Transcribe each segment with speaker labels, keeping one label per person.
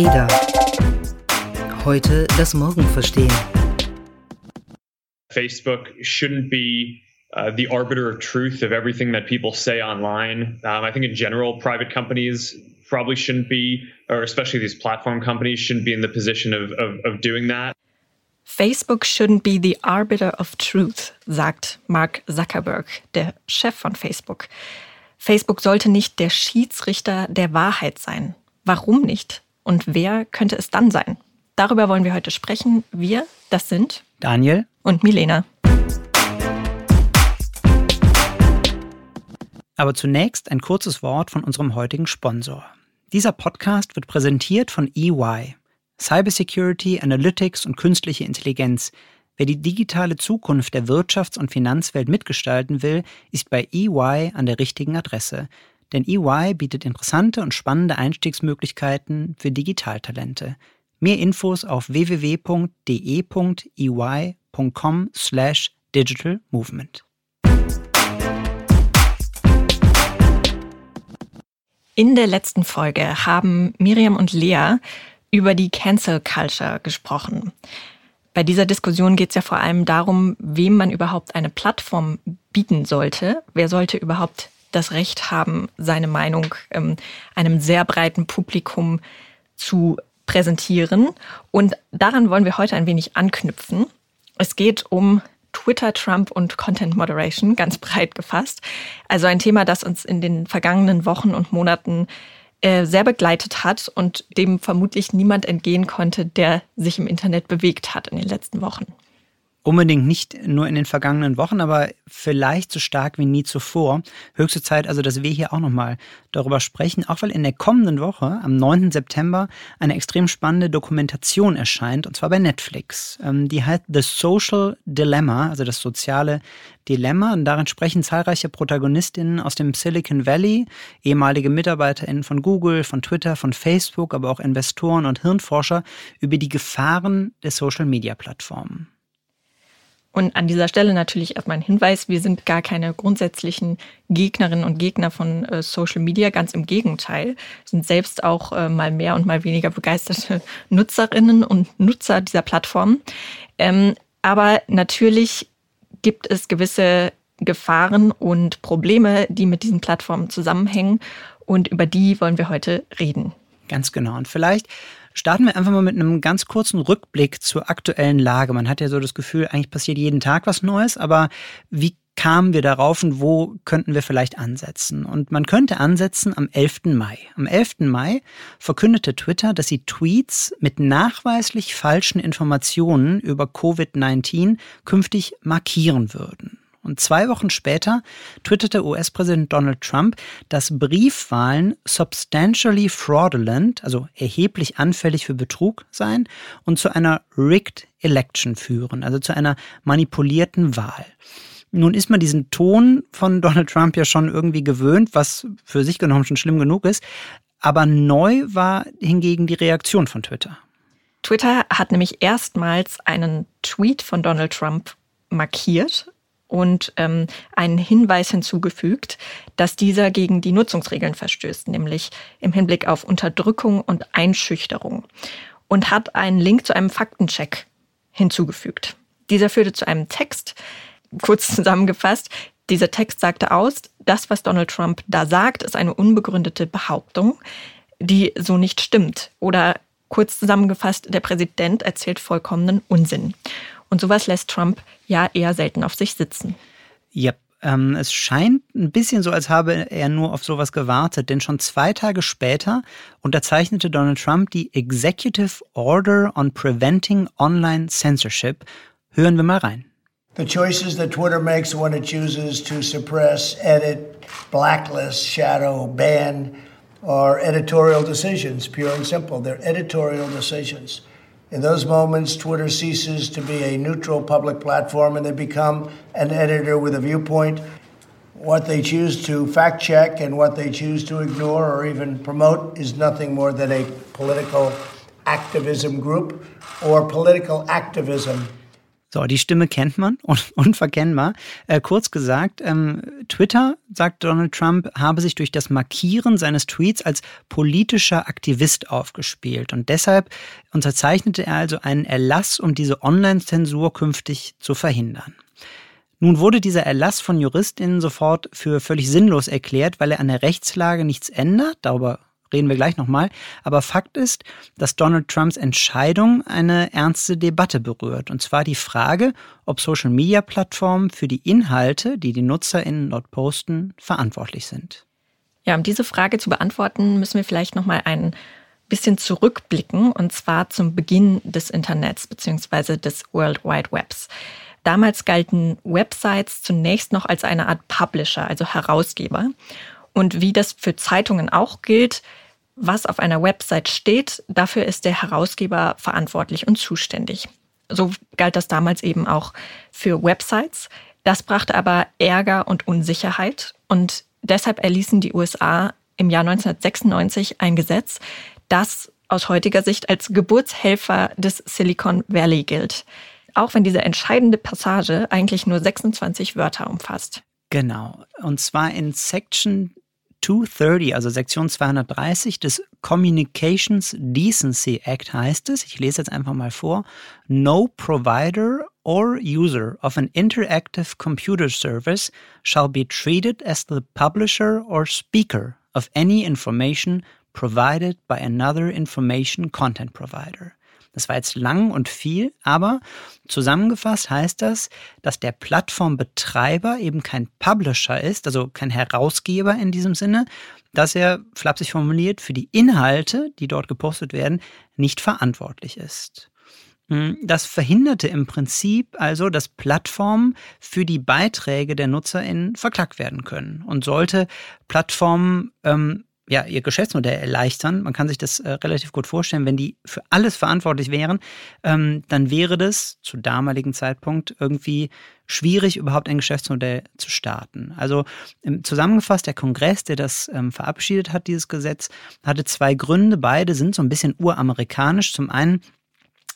Speaker 1: Ada. Heute das Morgen verstehen.
Speaker 2: Facebook shouldn't be uh, the arbiter of truth of everything that people say online. Um, I think in general, private companies probably shouldn't be, or especially these platform companies shouldn't be in the position of, of, of doing that.
Speaker 3: Facebook shouldn't be the arbiter of truth, sagt Mark Zuckerberg, der Chef von Facebook. Facebook sollte nicht der Schiedsrichter der Wahrheit sein. Warum nicht? Und wer könnte es dann sein? Darüber wollen wir heute sprechen. Wir, das sind
Speaker 1: Daniel
Speaker 3: und Milena.
Speaker 1: Aber zunächst ein kurzes Wort von unserem heutigen Sponsor. Dieser Podcast wird präsentiert von EY. Cybersecurity, Analytics und künstliche Intelligenz. Wer die digitale Zukunft der Wirtschafts- und Finanzwelt mitgestalten will, ist bei EY an der richtigen Adresse. Denn EY bietet interessante und spannende Einstiegsmöglichkeiten für Digitaltalente. Mehr Infos auf www.de.ey.com slash digital movement.
Speaker 3: In der letzten Folge haben Miriam und Lea über die Cancel Culture gesprochen. Bei dieser Diskussion geht es ja vor allem darum, wem man überhaupt eine Plattform bieten sollte. Wer sollte überhaupt das Recht haben, seine Meinung ähm, einem sehr breiten Publikum zu präsentieren. Und daran wollen wir heute ein wenig anknüpfen. Es geht um Twitter, Trump und Content Moderation, ganz breit gefasst. Also ein Thema, das uns in den vergangenen Wochen und Monaten äh, sehr begleitet hat und dem vermutlich niemand entgehen konnte, der sich im Internet bewegt hat in den letzten Wochen.
Speaker 1: Unbedingt nicht nur in den vergangenen Wochen, aber vielleicht so stark wie nie zuvor. Höchste Zeit also, dass wir hier auch nochmal darüber sprechen, auch weil in der kommenden Woche, am 9. September, eine extrem spannende Dokumentation erscheint, und zwar bei Netflix. Ähm, die heißt The Social Dilemma, also das soziale Dilemma. Und darin sprechen zahlreiche Protagonistinnen aus dem Silicon Valley, ehemalige MitarbeiterInnen von Google, von Twitter, von Facebook, aber auch Investoren und Hirnforscher über die Gefahren der Social-Media-Plattformen.
Speaker 3: Und an dieser Stelle natürlich erstmal ein Hinweis, wir sind gar keine grundsätzlichen Gegnerinnen und Gegner von äh, Social Media, ganz im Gegenteil, sind selbst auch äh, mal mehr und mal weniger begeisterte Nutzerinnen und Nutzer dieser Plattform. Ähm, aber natürlich gibt es gewisse Gefahren und Probleme, die mit diesen Plattformen zusammenhängen und über die wollen wir heute reden.
Speaker 1: Ganz genau. Und vielleicht Starten wir einfach mal mit einem ganz kurzen Rückblick zur aktuellen Lage. Man hat ja so das Gefühl, eigentlich passiert jeden Tag was Neues, aber wie kamen wir darauf und wo könnten wir vielleicht ansetzen? Und man könnte ansetzen am 11. Mai. Am 11. Mai verkündete Twitter, dass sie Tweets mit nachweislich falschen Informationen über Covid-19 künftig markieren würden. Und zwei Wochen später twitterte US-Präsident Donald Trump, dass Briefwahlen substantially fraudulent, also erheblich anfällig für Betrug seien und zu einer rigged election führen, also zu einer manipulierten Wahl. Nun ist man diesen Ton von Donald Trump ja schon irgendwie gewöhnt, was für sich genommen schon schlimm genug ist. Aber neu war hingegen die Reaktion von Twitter.
Speaker 3: Twitter hat nämlich erstmals einen Tweet von Donald Trump markiert und ähm, einen Hinweis hinzugefügt, dass dieser gegen die Nutzungsregeln verstößt, nämlich im Hinblick auf Unterdrückung und Einschüchterung und hat einen Link zu einem Faktencheck hinzugefügt. Dieser führte zu einem Text, kurz zusammengefasst, dieser Text sagte aus, das, was Donald Trump da sagt, ist eine unbegründete Behauptung, die so nicht stimmt. Oder kurz zusammengefasst, der Präsident erzählt vollkommenen Unsinn. Und sowas lässt Trump ja eher selten auf sich sitzen.
Speaker 1: Ja, ähm, es scheint ein bisschen so, als habe er nur auf sowas gewartet, denn schon zwei Tage später unterzeichnete Donald Trump die Executive Order on Preventing Online Censorship. Hören wir mal rein.
Speaker 4: The choices that Twitter makes when it chooses to suppress, edit, blacklist, shadow, ban are editorial decisions, pure and simple. They're editorial decisions. In those moments, Twitter ceases to be a neutral public platform and they become an editor with a viewpoint. What they choose to fact check and what they choose to ignore or even promote is nothing more than a political activism group or political activism
Speaker 1: So, die Stimme kennt man, un unverkennbar. Äh, kurz gesagt, ähm, Twitter, sagt Donald Trump, habe sich durch das Markieren seines Tweets als politischer Aktivist aufgespielt. Und deshalb unterzeichnete er also einen Erlass, um diese Online-Zensur künftig zu verhindern. Nun wurde dieser Erlass von JuristInnen sofort für völlig sinnlos erklärt, weil er an der Rechtslage nichts ändert. Darüber reden wir gleich nochmal. Aber Fakt ist, dass Donald Trumps Entscheidung eine ernste Debatte berührt. Und zwar die Frage, ob Social-Media-Plattformen für die Inhalte, die die NutzerInnen dort posten, verantwortlich sind.
Speaker 3: Ja, um diese Frage zu beantworten, müssen wir vielleicht nochmal ein bisschen zurückblicken, und zwar zum Beginn des Internets bzw. des World Wide Webs. Damals galten Websites zunächst noch als eine Art Publisher, also Herausgeber. Und wie das für Zeitungen auch gilt, was auf einer Website steht, dafür ist der Herausgeber verantwortlich und zuständig. So galt das damals eben auch für Websites. Das brachte aber Ärger und Unsicherheit und deshalb erließen die USA im Jahr 1996 ein Gesetz, das aus heutiger Sicht als Geburtshelfer des Silicon Valley gilt. Auch wenn diese entscheidende Passage eigentlich nur 26 Wörter umfasst.
Speaker 1: Genau. Und zwar in Section 230, also Sektion 230 des Communications Decency Act heißt es, ich lese jetzt einfach mal vor, No provider or user of an interactive computer service shall be treated as the publisher or speaker of any information provided by another information content provider. Das war jetzt lang und viel, aber zusammengefasst heißt das, dass der Plattformbetreiber eben kein Publisher ist, also kein Herausgeber in diesem Sinne, dass er, flapsig formuliert, für die Inhalte, die dort gepostet werden, nicht verantwortlich ist. Hm, das verhinderte im Prinzip also, dass Plattformen für die Beiträge der NutzerInnen verklagt werden können. Und sollte Plattformen ähm, ja, ihr Geschäftsmodell erleichtern. Man kann sich das äh, relativ gut vorstellen, wenn die für alles verantwortlich wären, ähm, dann wäre das zu damaligen Zeitpunkt irgendwie schwierig, überhaupt ein Geschäftsmodell zu starten. Also ähm, zusammengefasst, der Kongress, der das ähm, verabschiedet hat, dieses Gesetz, hatte zwei Gründe. Beide sind so ein bisschen uramerikanisch. Zum einen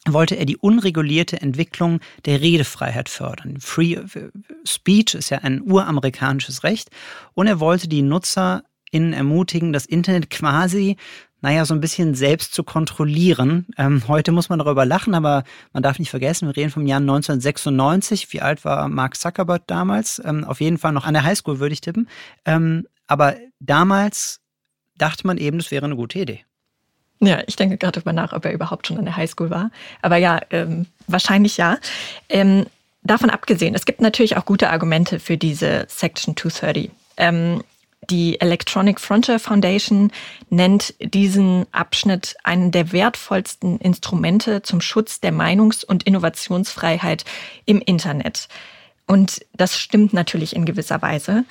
Speaker 1: wollte er die unregulierte Entwicklung der Redefreiheit fördern. Free äh, Speech ist ja ein uramerikanisches Recht und er wollte die Nutzer KollegInnen ermutigen, das Internet quasi, naja, so ein bisschen selbst zu kontrollieren. Ähm, heute muss man darüber lachen, aber man darf nicht vergessen, wir reden vom Jahr 1996. Wie alt war Mark Zuckerberg damals? Ähm, auf jeden Fall noch an der Highschool, würde ich tippen. Ähm, aber damals dachte man eben, das wäre eine gute Idee.
Speaker 3: Ja, ich denke gerade darüber nach, ob er überhaupt schon an der Highschool war. Aber ja, wahrscheinlich ja. Davon abgesehen, es gibt natürlich auch gute Argumente für diese Section 230. Ähm, die Electronic Frontier Foundation nennt diesen Abschnitt einen der wertvollsten Instrumente zum Schutz der Meinungs- und Innovationsfreiheit im Internet. Und das stimmt natürlich in gewisser Weise.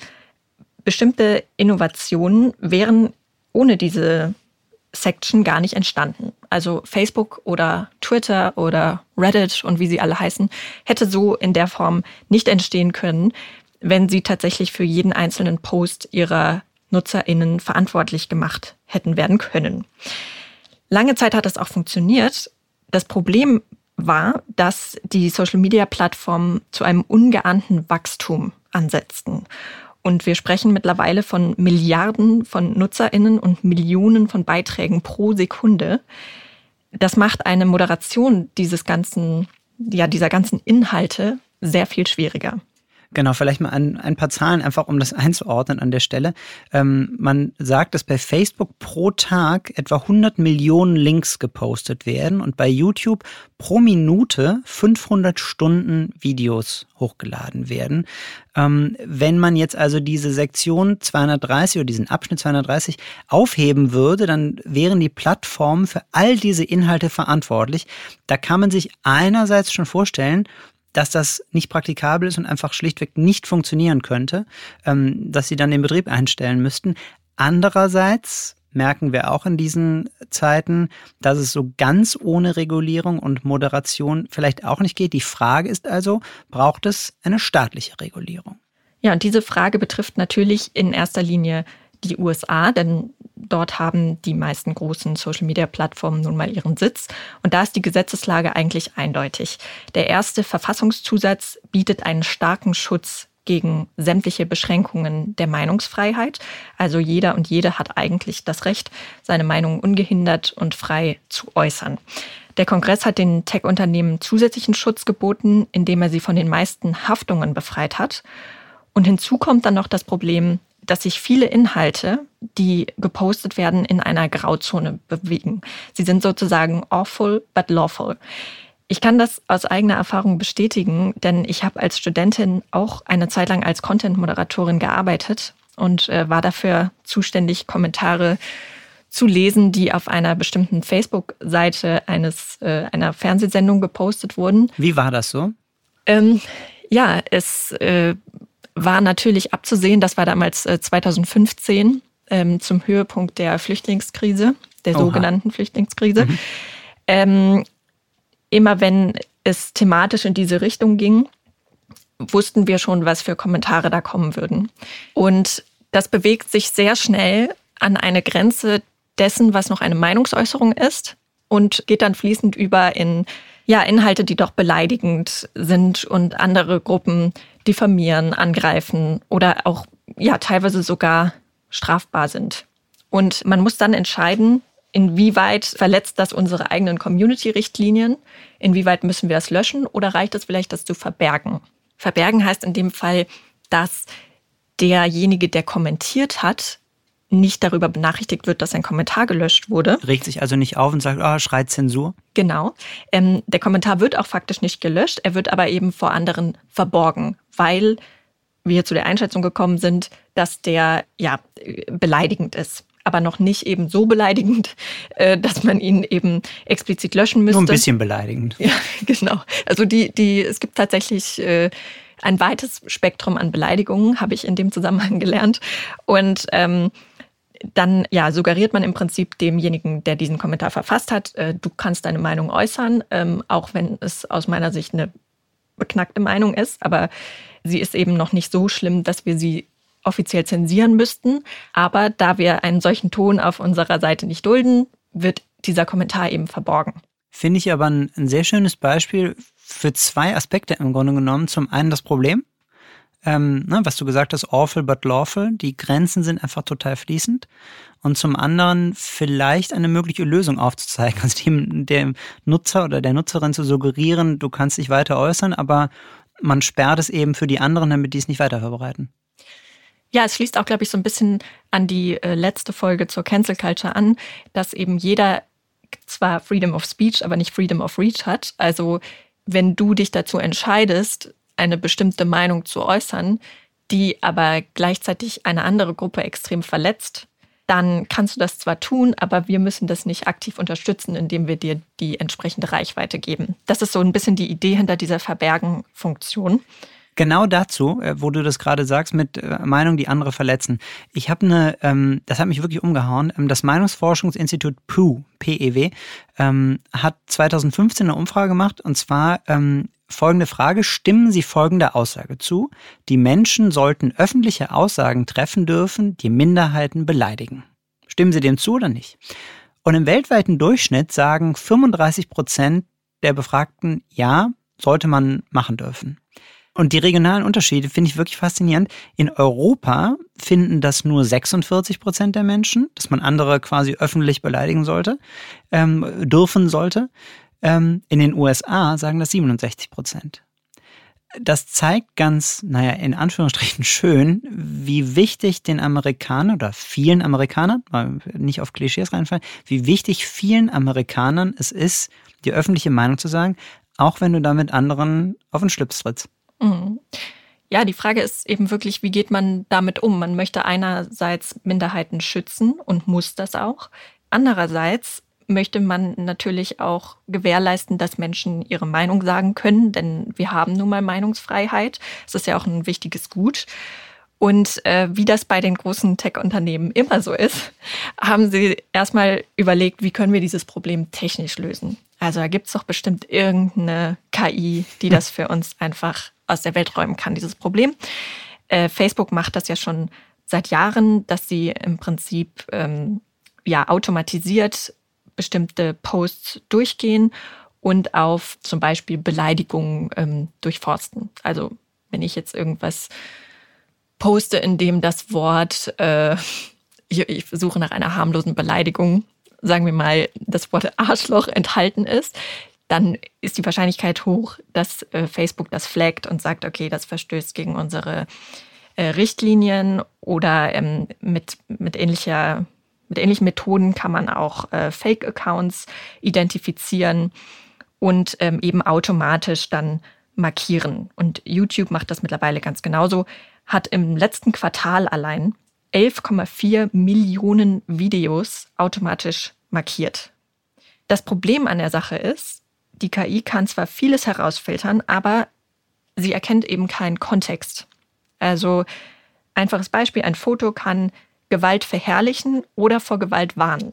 Speaker 3: Bestimmte Innovationen wären ohne diese Section gar nicht entstanden. Also Facebook oder Twitter oder Reddit und wie sie alle heißen, hätte so in der Form nicht entstehen können, wenn sie tatsächlich für jeden einzelnen Post ihrer NutzerInnen verantwortlich gemacht hätten werden können. Lange Zeit hat das auch funktioniert. Das Problem war, dass die Social-Media-Plattformen zu einem ungeahnten Wachstum ansetzten. Und wir sprechen mittlerweile von Milliarden von NutzerInnen und Millionen von Beiträgen pro Sekunde. Das macht eine Moderation dieses ganzen, ja, dieser ganzen Inhalte sehr viel schwieriger.
Speaker 1: Genau, vielleicht mal ein, ein paar Zahlen, einfach um das einzuordnen an der Stelle. Ähm, man sagt, dass bei Facebook pro Tag etwa 100 Millionen Links gepostet werden und bei YouTube pro Minute 500 Stunden Videos hochgeladen werden. Ähm, wenn man jetzt also diese Sektion 230 oder diesen Abschnitt 230 aufheben würde, dann wären die Plattformen für all diese Inhalte verantwortlich. Da kann man sich einerseits schon vorstellen, dass das nicht praktikabel ist und einfach schlichtweg nicht funktionieren könnte, ähm, dass sie dann den Betrieb einstellen müssten. Andererseits merken wir auch in diesen Zeiten, dass es so ganz ohne Regulierung und Moderation vielleicht auch nicht geht. Die Frage ist also, braucht es eine staatliche Regulierung?
Speaker 3: Ja, und diese Frage betrifft natürlich in erster Linie die USA, denn dort haben die meisten großen Social-Media-Plattformen nun mal ihren Sitz. Und da ist die Gesetzeslage eigentlich eindeutig. Der erste Verfassungszusatz bietet einen starken Schutz gegen sämtliche Beschränkungen der Meinungsfreiheit. Also jeder und jede hat eigentlich das Recht, seine Meinung ungehindert und frei zu äußern. Der Kongress hat den Tech-Unternehmen zusätzlichen Schutz geboten, indem er sie von den meisten Haftungen befreit hat. Und hinzu kommt dann noch das Problem, dass sich viele Inhalte, die gepostet werden, in einer Grauzone bewegen. Sie sind sozusagen awful but lawful. Ich kann das aus eigener Erfahrung bestätigen, denn ich habe als Studentin auch eine Zeit lang als Content-Moderatorin gearbeitet und äh, war dafür zuständig, Kommentare zu lesen, die auf einer bestimmten Facebook-Seite eines äh, einer Fernsehsendung gepostet wurden.
Speaker 1: Wie war das so?
Speaker 3: Ähm, ja, es äh, war natürlich abzusehen, das war damals äh, 2015 ähm, zum Höhepunkt der Flüchtlingskrise, der Oha. sogenannten Flüchtlingskrise. Mhm. Ähm, immer wenn es thematisch in diese Richtung ging, wussten wir schon, was für Kommentare da kommen würden. Und das bewegt sich sehr schnell an eine Grenze dessen, was noch eine Meinungsäußerung ist und geht dann fließend über in ja, Inhalte, die doch beleidigend sind und andere Gruppen diffamieren, angreifen oder auch ja teilweise sogar strafbar sind. Und man muss dann entscheiden, inwieweit verletzt das unsere eigenen Community-Richtlinien, inwieweit müssen wir das löschen oder reicht es vielleicht, das zu verbergen. Verbergen heißt in dem Fall, dass derjenige, der kommentiert hat, nicht darüber benachrichtigt wird, dass ein Kommentar gelöscht wurde.
Speaker 1: Regt sich also nicht auf und sagt, oh, schreit Zensur.
Speaker 3: Genau. Ähm, der Kommentar wird auch faktisch nicht gelöscht, er wird aber eben vor anderen verborgen, weil wir zu der Einschätzung gekommen sind, dass der ja beleidigend ist. Aber noch nicht eben so beleidigend, äh, dass man ihn eben explizit löschen müsste.
Speaker 1: Nur ein bisschen beleidigend.
Speaker 3: Ja, genau. Also die, die, es gibt tatsächlich äh, ein weites Spektrum an Beleidigungen, habe ich in dem Zusammenhang gelernt. Und ähm, dann ja, suggeriert man im Prinzip demjenigen, der diesen Kommentar verfasst hat, äh, du kannst deine Meinung äußern, ähm, auch wenn es aus meiner Sicht eine beknackte Meinung ist, aber sie ist eben noch nicht so schlimm, dass wir sie offiziell zensieren müssten. Aber da wir einen solchen Ton auf unserer Seite nicht dulden, wird dieser Kommentar eben verborgen.
Speaker 1: Finde ich aber ein, ein sehr schönes Beispiel für zwei Aspekte im Grunde genommen. Zum einen das Problem, ähm, ne, was du gesagt hast, awful but lawful. Die Grenzen sind einfach total fließend. Und zum anderen vielleicht eine mögliche Lösung aufzuzeigen, also dem, dem Nutzer oder der Nutzerin zu suggerieren, du kannst dich weiter äußern, aber man sperrt es eben für die anderen, damit die es nicht weiter verbreiten.
Speaker 3: Ja, es schließt auch, glaube ich, so ein bisschen an die äh, letzte Folge zur Cancel Culture an, dass eben jeder zwar Freedom of Speech, aber nicht Freedom of Reach hat. Also wenn du dich dazu entscheidest, eine bestimmte Meinung zu äußern, die aber gleichzeitig eine andere Gruppe extrem verletzt, dann kannst du das zwar tun, aber wir müssen das nicht aktiv unterstützen, indem wir dir die entsprechende Reichweite geben. Das ist so ein bisschen die Idee hinter dieser Verbergen-Funktion.
Speaker 1: Genau dazu, äh, wo du das gerade sagst, mit äh, Meinungen, die andere verletzen. Ich habe eine, ähm, das hat mich wirklich umgehauen. Ähm, das Meinungsforschungsinstitut PEW, PEW, ähm, hat 2015 eine Umfrage gemacht und zwar folgende Frage. Stimmen Sie folgende Aussage zu? Die Menschen sollten öffentliche Aussagen treffen dürfen, die Minderheiten beleidigen. Stimmen Sie dem zu oder nicht? Und im weltweiten Durchschnitt sagen 35 Prozent der Befragten, ja, sollte man machen dürfen. Und die regionalen Unterschiede finde ich wirklich faszinierend. In Europa finden das nur 46 Prozent der Menschen, dass man andere quasi öffentlich beleidigen sollte, ähm, dürfen sollte. Ähm, in den USA sagen das 67 Prozent. Das zeigt ganz, naja, in Anführungsstrichen schön, wie wichtig den Amerikanern oder vielen Amerikanern, nicht auf Klischees reinfallen, wie wichtig vielen Amerikanern es ist, die öffentliche Meinung zu sagen, auch wenn du damit anderen auf den Schlips trittst. Mhm.
Speaker 3: Ja, die Frage ist eben wirklich, wie geht man damit um? Man möchte einerseits Minderheiten schützen und muss das auch. Andererseits möchte man natürlich auch gewährleisten, dass Menschen ihre Meinung sagen können, denn wir haben nun mal Meinungsfreiheit. Es ist ja auch ein wichtiges Gut. Und äh, wie das bei den großen Tech-Unternehmen immer so ist, haben sie erstmal überlegt, wie können wir dieses Problem technisch lösen. Also da gibt es doch bestimmt irgendeine KI, die das für uns einfach aus der Welt räumen kann, dieses Problem. Äh, Facebook macht das ja schon seit Jahren, dass sie im Prinzip ähm, ja automatisiert bestimmte Posts durchgehen und auf zum Beispiel Beleidigungen ähm, durchforsten. Also wenn ich jetzt irgendwas poste, in dem das Wort, äh, ich, ich suche nach einer harmlosen Beleidigung, sagen wir mal, das Wort Arschloch enthalten ist, dann ist die Wahrscheinlichkeit hoch, dass äh, Facebook das flaggt und sagt, okay, das verstößt gegen unsere äh, Richtlinien oder ähm, mit, mit, ähnlicher, mit ähnlichen Methoden kann man auch äh, Fake-Accounts identifizieren und ähm, eben automatisch dann markieren. Und YouTube macht das mittlerweile ganz genauso, hat im letzten Quartal allein 11,4 Millionen Videos automatisch markiert. Das Problem an der Sache ist, die KI kann zwar vieles herausfiltern, aber sie erkennt eben keinen Kontext. Also einfaches Beispiel, ein Foto kann Gewalt verherrlichen oder vor Gewalt warnen.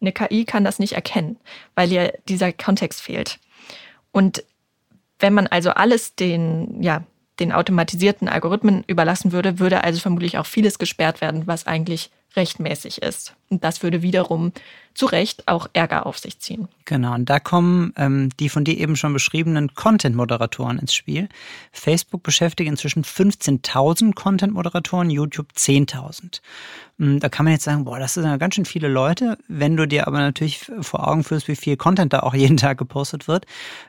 Speaker 3: Eine KI kann das nicht erkennen, weil ihr dieser Kontext fehlt. Und wenn man also alles den, ja, den automatisierten Algorithmen überlassen würde, würde also vermutlich auch vieles gesperrt werden, was eigentlich rechtmäßig ist. Und das würde wiederum zu Recht auch Ärger auf sich ziehen.
Speaker 1: Genau, und da kommen ähm, die von dir eben schon beschriebenen Content-Moderatoren ins Spiel. Facebook beschäftigt inzwischen 15.000 Content-Moderatoren, YouTube 10.000. Hm, da kann man jetzt sagen, boah, das sind ja ganz schön viele Leute. Wenn du dir aber natürlich vor Augen führst, wie viel Content da auch jeden Tag gepostet wird,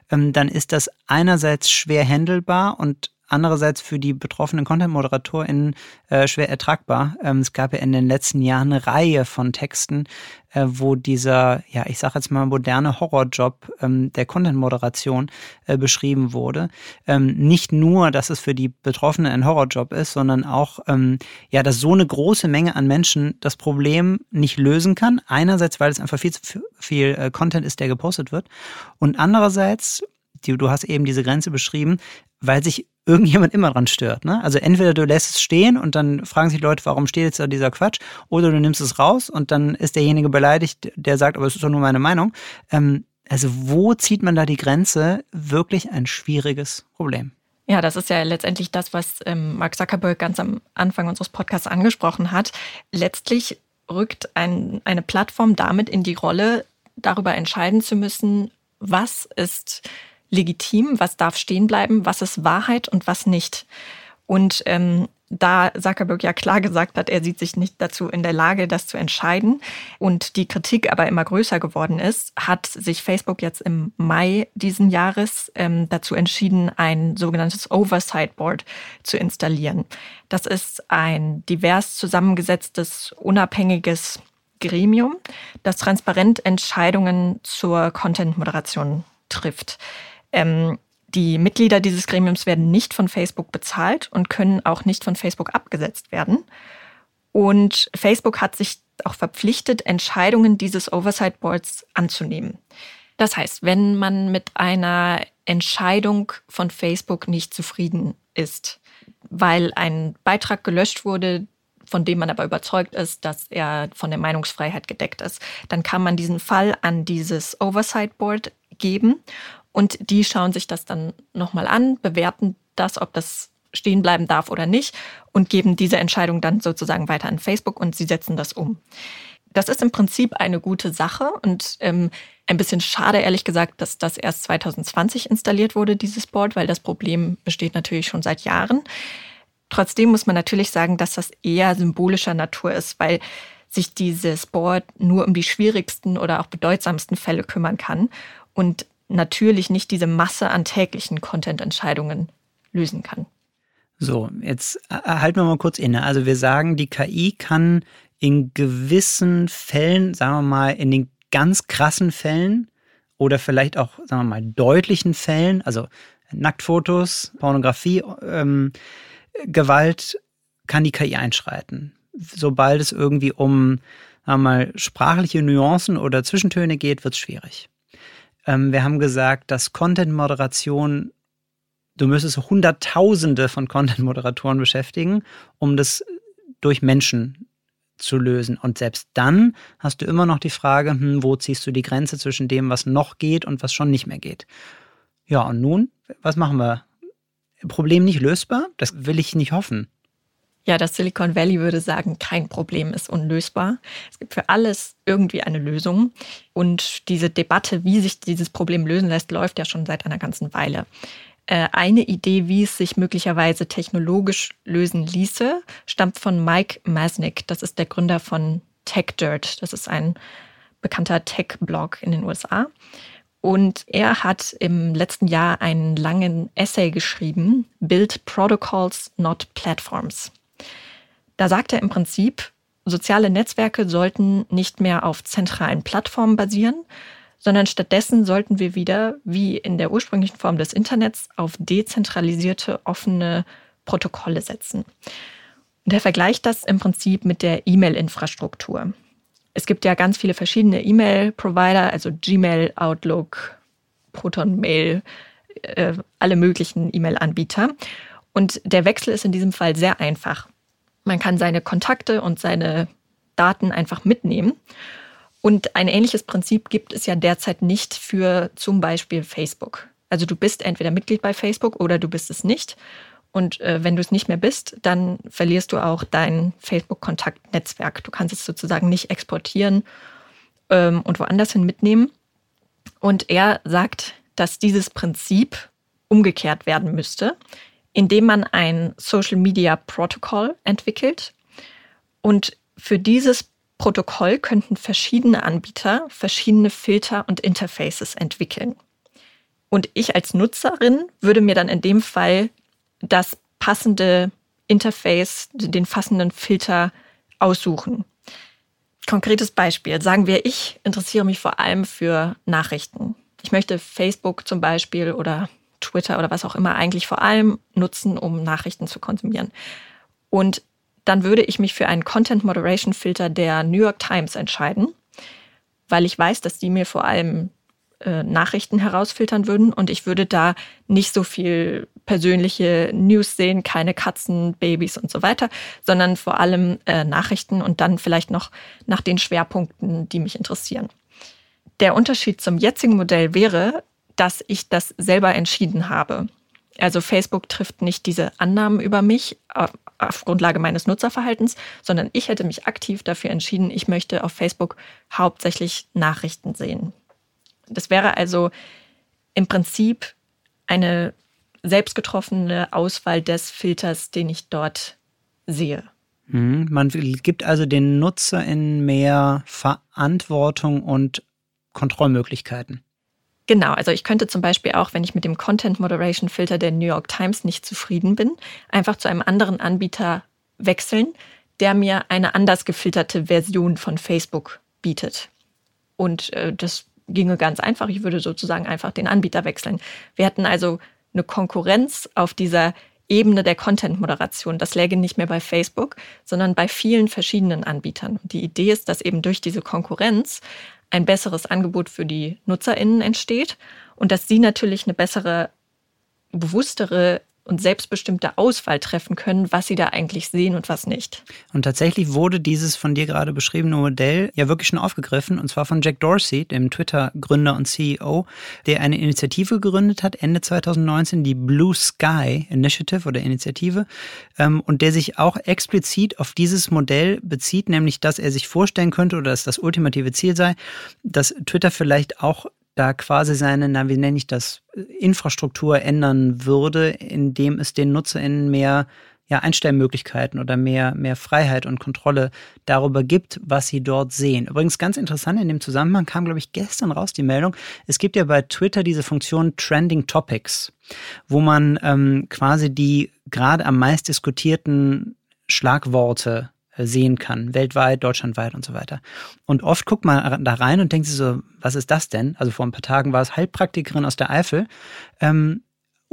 Speaker 1: ähm, dann ist das einerseits schwer handelbar und andererseits für die betroffenen Content-ModeratorInnen äh, schwer ertragbar. Ähm, es gab ja in den letzten Jahren eine Reihe von Texten, äh, wo dieser, ja, ich sage jetzt mal moderne Horrorjob ähm, der Content-Moderation äh, beschrieben wurde. Ähm, nicht nur, dass es für die Betroffenen ein Horrorjob ist, sondern auch, ähm, ja, dass so eine große Menge an Menschen das Problem nicht lösen kann. Einerseits, weil es einfach viel zu viel äh, Content ist, der gepostet wird. Und andererseits, du hast eben diese Grenze beschrieben, weil sich irgendjemand immer dran stört. Ne? Also entweder du lässt es stehen und dann fragen sich Leute, warum steht jetzt da dieser Quatsch, oder du nimmst es raus und dann ist derjenige beleidigt, der sagt, aber es ist doch nur meine Meinung. Ähm, also wo zieht man da die Grenze? Wirklich ein schwieriges Problem.
Speaker 3: Ja, das ist ja letztendlich das, was ähm, Mark Zuckerberg ganz am Anfang unseres Podcasts angesprochen hat. Letztlich rückt ein, eine Plattform damit in die Rolle, darüber entscheiden zu müssen, was ist legitim, was darf stehen bleiben, was ist Wahrheit und was nicht. Und ähm, da Zuckerberg ja klar gesagt hat, er sieht sich nicht dazu in der Lage, das zu entscheiden und die Kritik aber immer größer geworden ist, hat sich Facebook jetzt im Mai diesen Jahres ähm, dazu entschieden, ein sogenanntes Oversight Board zu installieren. Das ist ein divers zusammengesetztes, unabhängiges Gremium, das transparent Entscheidungen zur Content-Moderation trifft. Ähm, die Mitglieder dieses Gremiums werden nicht von Facebook bezahlt und können auch nicht von Facebook abgesetzt werden. Und Facebook hat sich auch verpflichtet, Entscheidungen dieses Oversight Boards anzunehmen. Das heißt, wenn man mit einer Entscheidung von Facebook nicht zufrieden ist, weil ein Beitrag gelöscht wurde, von dem man aber überzeugt ist, dass er von der Meinungsfreiheit gedeckt ist, dann kann man diesen Fall an dieses Oversight Board geben und die schauen sich das dann nochmal an, bewerten das, ob das stehen bleiben darf oder nicht und geben diese Entscheidung dann sozusagen weiter an Facebook und sie setzen das um. Das ist im Prinzip eine gute Sache und ähm, ein bisschen schade, ehrlich gesagt, dass das erst 2020 installiert wurde, dieses Board, weil das Problem besteht natürlich schon seit Jahren. Trotzdem muss man natürlich sagen, dass das eher symbolischer Natur ist, weil sich dieses Board nur um die schwierigsten oder auch bedeutsamsten Fälle kümmern kann und natürlich nicht diese Masse an täglichen Content-Entscheidungen lösen kann.
Speaker 1: So, jetzt äh, halten wir mal kurz inne. Also wir sagen, die KI kann in gewissen Fällen, sagen wir mal, in den ganz krassen Fällen oder vielleicht auch, sagen wir mal, deutlichen Fällen, also Nacktfotos, Pornografie, ähm, Gewalt, kann die KI einschreiten. Sobald es irgendwie um, sagen wir mal, sprachliche Nuancen oder Zwischentöne geht, wird es schwierig. Ähm, wir haben gesagt, dass Content-Moderation, du müsstest Hunderttausende von Content-Moderatoren beschäftigen, um das durch Menschen zu lösen. Und selbst dann hast du immer noch die Frage, hm, wo ziehst du die Grenze zwischen dem, was noch geht und was schon nicht mehr geht. Ja, und nun, was machen wir? Problem nicht lösbar? Das will ich nicht hoffen.
Speaker 3: Ja, das Silicon Valley würde sagen, kein Problem ist unlösbar. Es gibt für alles irgendwie eine Lösung. Und diese Debatte, wie sich dieses Problem lösen lässt, läuft ja schon seit einer ganzen Weile. Äh, eine Idee, wie es sich möglicherweise technologisch lösen ließe, stammt von Mike Masnick. Das ist der Gründer von TechDirt. Das ist ein bekannter Tech-Blog in den USA. Und er hat im letzten Jahr einen langen Essay geschrieben, Build Protocols, not Platforms. Da sagt er im Prinzip, soziale Netzwerke sollten nicht mehr auf zentralen Plattformen basieren, sondern stattdessen sollten wir wieder, wie in der ursprünglichen Form des Internets, auf dezentralisierte, offene Protokolle setzen. Und er vergleicht das im Prinzip mit der E-Mail-Infrastruktur. Es gibt ja ganz viele verschiedene E-Mail-Provider, also Gmail, Outlook, Proton Mail, äh, alle möglichen E-Mail-Anbieter. Und der Wechsel ist in diesem Fall sehr einfach. Man kann seine Kontakte und seine Daten einfach mitnehmen. Und ein ähnliches Prinzip gibt es ja derzeit nicht für zum Beispiel Facebook. Also du bist entweder Mitglied bei Facebook oder du bist es nicht. Und äh, wenn du es nicht mehr bist, dann verlierst du auch dein Facebook-Kontaktnetzwerk. Du kannst es sozusagen nicht exportieren ähm, und woanders hin mitnehmen. Und er sagt, dass dieses Prinzip umgekehrt werden müsste indem man ein Social Media Protocol entwickelt. Und für dieses Protokoll könnten verschiedene Anbieter verschiedene Filter und Interfaces entwickeln. Und ich als Nutzerin würde mir dann in dem Fall das passende Interface, den passenden Filter aussuchen. Konkretes Beispiel. Sagen wir, ich interessiere mich vor allem für Nachrichten. Ich möchte Facebook zum Beispiel oder Twitter oder was auch immer eigentlich vor allem nutzen, um Nachrichten zu konsumieren. Und dann würde ich mich für einen Content Moderation Filter der New York Times entscheiden, weil ich weiß, dass die mir vor allem äh, Nachrichten herausfiltern würden und ich würde da nicht so viel persönliche News sehen, keine Katzen, Babys und so weiter, sondern vor allem äh, Nachrichten und dann vielleicht noch nach den Schwerpunkten, die mich interessieren. Der Unterschied zum jetzigen Modell wäre, dass ich das selber entschieden habe. Also Facebook trifft nicht diese Annahmen über mich auf Grundlage meines Nutzerverhaltens, sondern ich hätte mich aktiv dafür entschieden, ich möchte auf Facebook hauptsächlich Nachrichten sehen. Das wäre also im Prinzip eine selbstgetroffene Auswahl des Filters, den ich dort sehe.
Speaker 1: Mhm. Man gibt also den NutzerInnen mehr Verantwortung und Kontrollmöglichkeiten.
Speaker 3: Genau, also ich könnte zum Beispiel auch, wenn ich mit dem Content Moderation Filter der New York Times nicht zufrieden bin, einfach zu einem anderen Anbieter wechseln, der mir eine anders gefilterte Version von Facebook bietet. Und äh, das ginge ganz einfach. Ich würde sozusagen einfach den Anbieter wechseln. Wir hätten also eine Konkurrenz auf dieser Ebene der Content-Moderation. Das läge nicht mehr bei Facebook, sondern bei vielen verschiedenen Anbietern. Und die Idee ist, dass eben durch diese Konkurrenz ein besseres Angebot für die NutzerInnen entsteht und dass sie natürlich eine bessere, bewusstere und selbstbestimmte Auswahl treffen können, was sie da eigentlich sehen und was nicht.
Speaker 1: Und tatsächlich wurde dieses von dir gerade beschriebene Modell ja wirklich schon aufgegriffen, und zwar von Jack Dorsey, dem Twitter-Gründer und CEO, der eine Initiative gegründet hat, Ende 2019, die Blue Sky Initiative oder Initiative, ähm, und der sich auch explizit auf dieses Modell bezieht, nämlich dass er sich vorstellen könnte oder dass das ultimative Ziel sei, dass Twitter vielleicht auch da quasi seine, na, wie nenne ich das, Infrastruktur ändern würde, indem es den NutzerInnen mehr ja, Einstellmöglichkeiten oder mehr, mehr Freiheit und Kontrolle darüber gibt, was sie dort sehen. Übrigens ganz interessant, in dem Zusammenhang kam, glaube ich, gestern raus die Meldung, es gibt ja bei Twitter diese Funktion Trending Topics, wo man ähm, quasi die gerade am meist diskutierten Schlagworte sehen kann, weltweit, deutschlandweit und so weiter. Und oft guckt man da rein und denkt sich so, was ist das denn? Also vor ein paar Tagen war es Heilpraktikerin aus der Eifel, ähm,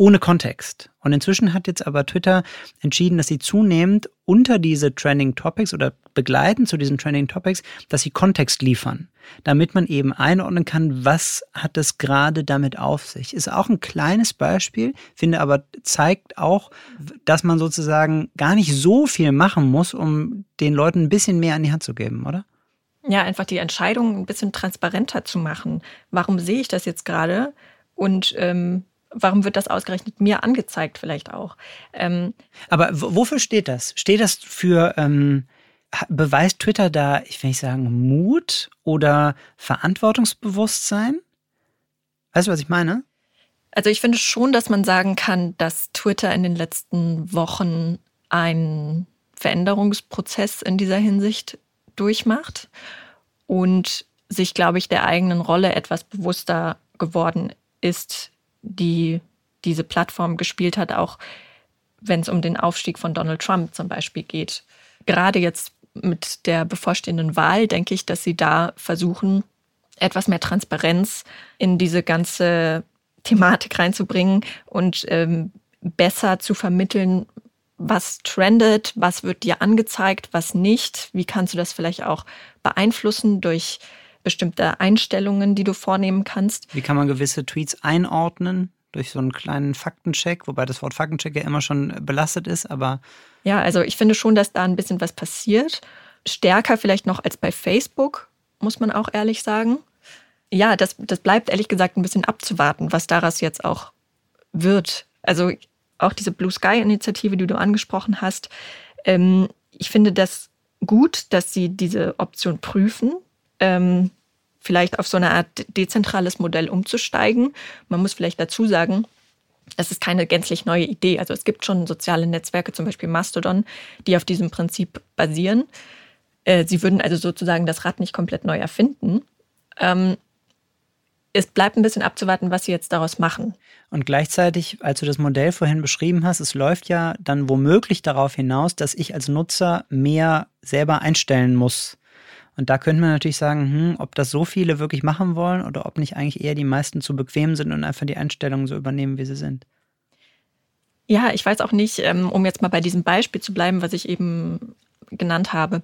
Speaker 1: ohne Kontext. Und inzwischen hat jetzt aber Twitter entschieden, dass sie zunehmend unter diese Trending Topics oder begleiten zu diesen Trending Topics, dass sie Kontext liefern, damit man eben einordnen kann, was hat es gerade damit auf sich. Ist auch ein kleines Beispiel, finde aber zeigt auch, dass man sozusagen gar nicht so viel machen muss, um den Leuten ein bisschen mehr an die Hand zu geben, oder?
Speaker 3: Ja, einfach die Entscheidung ein bisschen transparenter zu machen. Warum sehe ich das jetzt gerade? Und ähm, warum wird das ausgerechnet mir angezeigt vielleicht auch?
Speaker 1: Ähm, Aber wofür steht das? Steht das für, ähm, beweist Twitter da, ich will nicht sagen, Mut oder Verantwortungsbewusstsein? Weißt du, was ich meine?
Speaker 3: Also ich finde schon, dass man sagen kann, dass Twitter in den letzten Wochen einen Veränderungsprozess in dieser Hinsicht durchmacht und sich, glaube ich, der eigenen Rolle etwas bewusster geworden ist, die diese Plattform gespielt hat, auch wenn es um den Aufstieg von Donald Trump zum Beispiel geht. Gerade jetzt mit der bevorstehenden Wahl denke ich, dass sie da versuchen, etwas mehr Transparenz in diese ganze Thematik reinzubringen und ähm, besser zu vermitteln, was trendet, was wird dir angezeigt, was nicht, wie kannst du das vielleicht auch beeinflussen durch bestimmte Einstellungen, die du vornehmen kannst.
Speaker 1: Wie kann man gewisse Tweets einordnen? Durch so einen kleinen Faktencheck, wobei das Wort Faktencheck ja immer schon belastet ist, aber.
Speaker 3: Ja, also ich finde schon, dass da ein bisschen was passiert. Stärker vielleicht noch als bei Facebook, muss man auch ehrlich sagen. Ja, das, das bleibt ehrlich gesagt ein bisschen abzuwarten, was daraus jetzt auch wird. Also auch diese Blue Sky-Initiative, die du angesprochen hast. Ähm, ich finde das gut, dass sie diese Option prüfen, ähm, vielleicht auf so eine Art dezentrales Modell umzusteigen. Man muss vielleicht dazu sagen, es ist keine gänzlich neue Idee. Also es gibt schon soziale Netzwerke, zum Beispiel Mastodon, die auf diesem Prinzip basieren. Äh, sie würden also sozusagen das Rad nicht komplett neu erfinden. Ähm, es bleibt ein bisschen abzuwarten, was sie jetzt daraus machen.
Speaker 1: Und gleichzeitig, als du das Modell vorhin beschrieben hast, es läuft ja dann womöglich darauf hinaus, dass ich als Nutzer mehr selber einstellen muss. Und da könnte man natürlich sagen, hm, ob das so viele wirklich machen wollen oder ob nicht eigentlich eher die meisten zu bequem sind und einfach die Einstellungen so übernehmen, wie sie sind.
Speaker 3: Ja, ich weiß auch nicht, ähm, um jetzt mal bei diesem Beispiel zu bleiben, was ich eben genannt habe.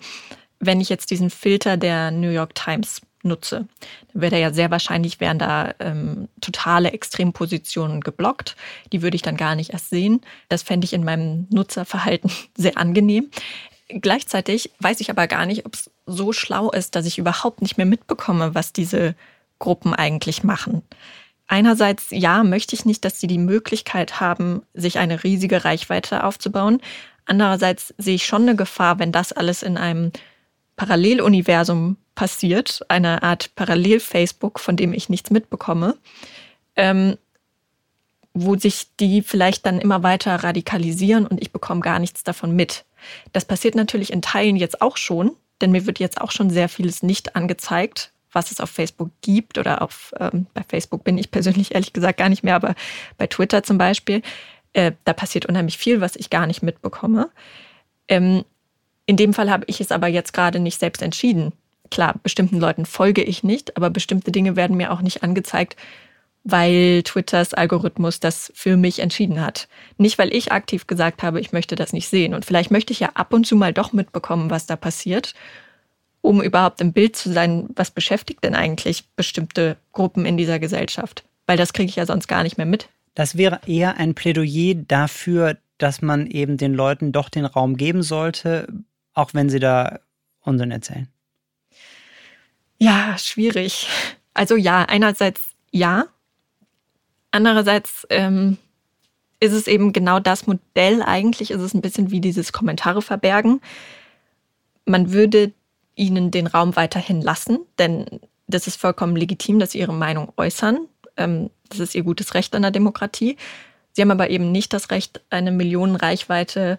Speaker 3: Wenn ich jetzt diesen Filter der New York Times nutze, dann wäre ja sehr wahrscheinlich, wären da ähm, totale Extrempositionen geblockt. Die würde ich dann gar nicht erst sehen. Das fände ich in meinem Nutzerverhalten sehr angenehm. Gleichzeitig weiß ich aber gar nicht, ob es so schlau ist, dass ich überhaupt nicht mehr mitbekomme, was diese Gruppen eigentlich machen. Einerseits, ja, möchte ich nicht, dass sie die Möglichkeit haben, sich eine riesige Reichweite aufzubauen. Andererseits sehe ich schon eine Gefahr, wenn das alles in einem Paralleluniversum passiert, eine Art Parallel-Facebook, von dem ich nichts mitbekomme, ähm, wo sich die vielleicht dann immer weiter radikalisieren und ich bekomme gar nichts davon mit. Das passiert natürlich in Teilen jetzt auch schon, denn mir wird jetzt auch schon sehr vieles nicht angezeigt, was es auf Facebook gibt oder auf, ähm, bei Facebook bin ich persönlich ehrlich gesagt gar nicht mehr, aber bei Twitter zum Beispiel, äh, da passiert unheimlich viel, was ich gar nicht mitbekomme. Ähm, in dem Fall habe ich es aber jetzt gerade nicht selbst entschieden. Klar, bestimmten Leuten folge ich nicht, aber bestimmte Dinge werden mir auch nicht angezeigt, weil Twitters Algorithmus das für mich entschieden hat. Nicht, weil ich aktiv gesagt habe, ich möchte das nicht sehen. Und vielleicht möchte ich ja ab und zu mal doch mitbekommen, was da passiert, um überhaupt im Bild zu sein, was beschäftigt denn eigentlich bestimmte Gruppen in dieser Gesellschaft. Weil das kriege ich ja sonst gar nicht mehr mit.
Speaker 1: Das wäre eher ein Plädoyer dafür, dass man eben den Leuten doch den Raum geben sollte, auch wenn sie da Unsinn erzählen.
Speaker 3: Ja, schwierig. Also ja, einerseits ja, Andererseits ähm, ist es eben genau das Modell. Eigentlich ist es ein bisschen wie dieses Kommentare verbergen. Man würde ihnen den Raum weiterhin lassen, denn das ist vollkommen legitim, dass sie ihre Meinung äußern. Ähm, das ist ihr gutes Recht an der Demokratie. Sie haben aber eben nicht das Recht, eine Millionenreichweite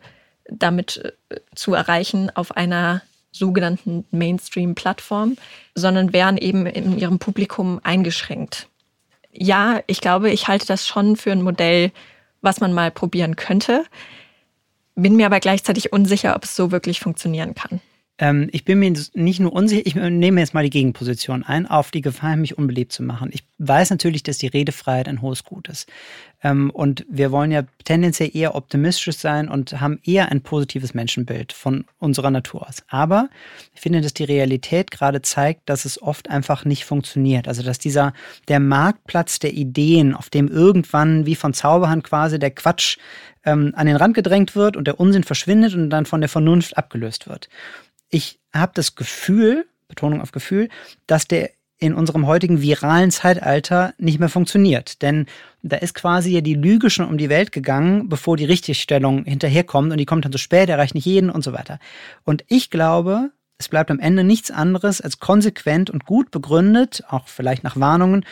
Speaker 3: damit äh, zu erreichen auf einer sogenannten Mainstream-Plattform, sondern wären eben in ihrem Publikum eingeschränkt ja, ich glaube, ich halte das schon für ein Modell, was man mal probieren könnte. Bin mir aber gleichzeitig unsicher, ob es so wirklich funktionieren kann.
Speaker 1: Ähm, ich bin mir nicht nur unsicher, ich nehme jetzt mal die Gegenposition ein, auf die Gefahr, mich unbeliebt zu machen. Ich weiß natürlich, dass die Redefreiheit ein hohes Gut ist. Ähm, und wir wollen ja tendenziell eher optimistisch sein und haben eher ein positives Menschenbild von unserer Natur aus. Aber ich finde, dass die Realität gerade zeigt, dass es oft einfach nicht funktioniert. Also, dass dieser, der Marktplatz der Ideen, auf dem irgendwann wie von Zauberhand quasi der Quatsch ähm, an den Rand gedrängt wird und der Unsinn verschwindet und dann von der Vernunft abgelöst wird ich habe das Gefühl, Betonung auf Gefühl, dass der in unserem heutigen viralen Zeitalter nicht mehr funktioniert. Denn da ist quasi ja die Lüge schon um die Welt gegangen, bevor die Richtigstellung hinterherkommt und die kommt dann zu spät, erreicht nicht jeden und so weiter. Und ich glaube, es bleibt am Ende nichts anderes als konsequent und gut begründet, auch vielleicht nach Warnungen,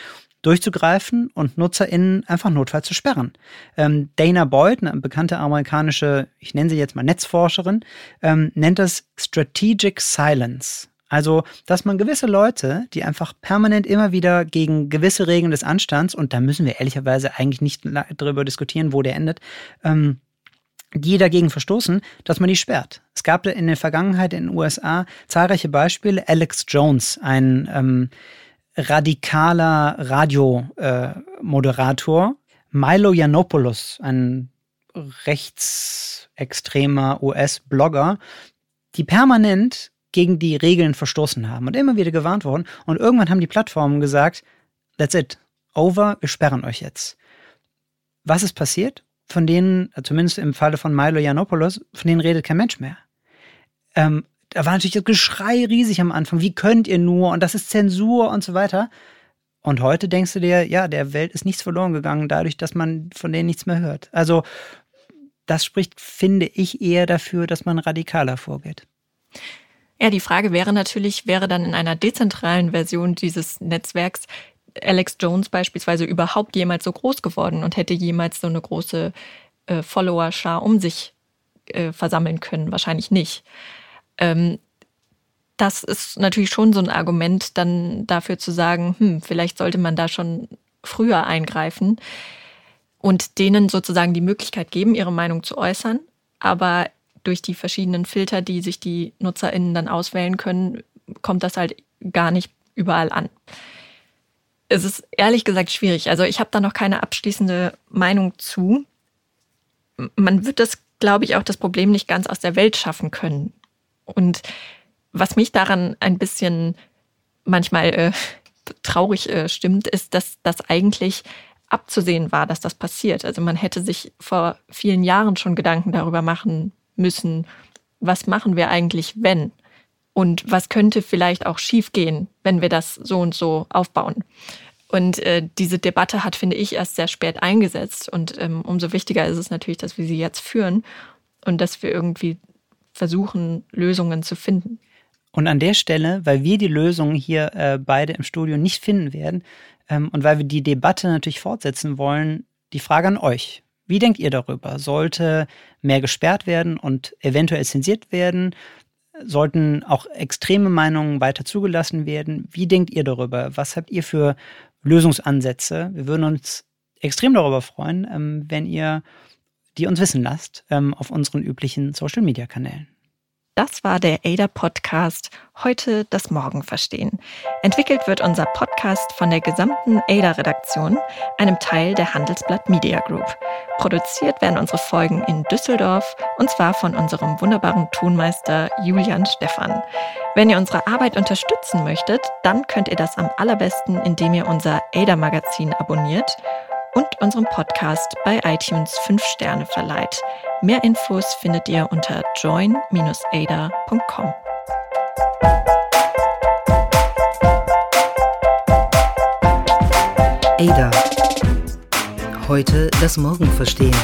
Speaker 1: durchzugreifen und NutzerInnen einfach notfalls zu sperren. Ähm, Dana Boyd, eine bekannte amerikanische, ich nenne sie jetzt mal Netzforscherin, ähm, nennt das Strategic Silence. Also, dass man gewisse Leute, die einfach permanent immer wieder gegen gewisse Regeln des Anstands, und da müssen wir ehrlicherweise eigentlich nicht darüber diskutieren, wo der endet, ähm, die dagegen verstoßen, dass man die sperrt. Es gab in der Vergangenheit in den USA zahlreiche Beispiele. Alex Jones, ein ähm, radikaler Radiomoderator, Milo Yiannopoulos, ein rechtsextremer US-Blogger, die permanent gegen die Regeln verstoßen haben und immer wieder gewarnt wurden. Und irgendwann haben die Plattformen gesagt, that's it, over, wir sperren euch jetzt. Was ist passiert? Von denen, zumindest im Falle von Milo Yiannopoulos, von denen redet kein Mensch mehr. Ähm, da war natürlich das Geschrei riesig am Anfang. Wie könnt ihr nur? Und das ist Zensur und so weiter. Und heute denkst du dir, ja, der Welt ist nichts verloren gegangen, dadurch, dass man von denen nichts mehr hört. Also, das spricht, finde ich, eher dafür, dass man radikaler vorgeht.
Speaker 3: Ja, die Frage wäre natürlich, wäre dann in einer dezentralen Version dieses Netzwerks Alex Jones beispielsweise überhaupt jemals so groß geworden und hätte jemals so eine große äh, Follower-Schar um sich äh, versammeln können? Wahrscheinlich nicht. Ähm, das ist natürlich schon so ein Argument, dann dafür zu sagen, hm, vielleicht sollte man da schon früher eingreifen und denen sozusagen die Möglichkeit geben, ihre Meinung zu äußern. Aber durch die verschiedenen Filter, die sich die NutzerInnen dann auswählen können, kommt das halt gar nicht überall an. Es ist ehrlich gesagt schwierig. Also ich habe da noch keine abschließende Meinung zu. Man wird das, glaube ich, auch das Problem nicht ganz aus der Welt schaffen können. Und was mich daran ein bisschen manchmal äh, traurig äh, stimmt, ist, dass das eigentlich abzusehen war, dass das passiert. Also man hätte sich vor vielen Jahren schon Gedanken darüber machen müssen, was machen wir eigentlich, wenn? Und was könnte vielleicht auch schiefgehen, wenn wir das so und so aufbauen? Und äh, diese Debatte hat, finde ich, erst sehr spät eingesetzt. Und ähm, umso wichtiger ist es natürlich, dass wir sie jetzt führen und dass wir irgendwie versuchen, Lösungen zu finden.
Speaker 1: Und an der Stelle, weil wir die Lösungen hier äh, beide im Studio nicht finden werden ähm, und weil wir die Debatte natürlich fortsetzen wollen, die Frage an euch. Wie denkt ihr darüber? Sollte mehr gesperrt werden und eventuell zensiert werden? Sollten auch extreme Meinungen weiter zugelassen werden? Wie denkt ihr darüber? Was habt ihr für Lösungsansätze? Wir würden uns extrem darüber freuen, ähm, wenn ihr die uns wissen lasst ähm, auf unseren üblichen Social-Media-Kanälen.
Speaker 3: Das war der ADA Podcast Heute das Morgen verstehen. Entwickelt wird unser Podcast von der gesamten ADA Redaktion, einem Teil der Handelsblatt Media Group. Produziert werden unsere Folgen in Düsseldorf und zwar von unserem wunderbaren Tonmeister Julian Stephan. Wenn ihr unsere Arbeit unterstützen möchtet, dann könnt ihr das am allerbesten, indem ihr unser ADA Magazin abonniert und unserem Podcast bei iTunes 5 Sterne verleiht. Mehr Infos findet ihr unter join-ada.com.
Speaker 5: Ada. Heute das Morgen verstehen.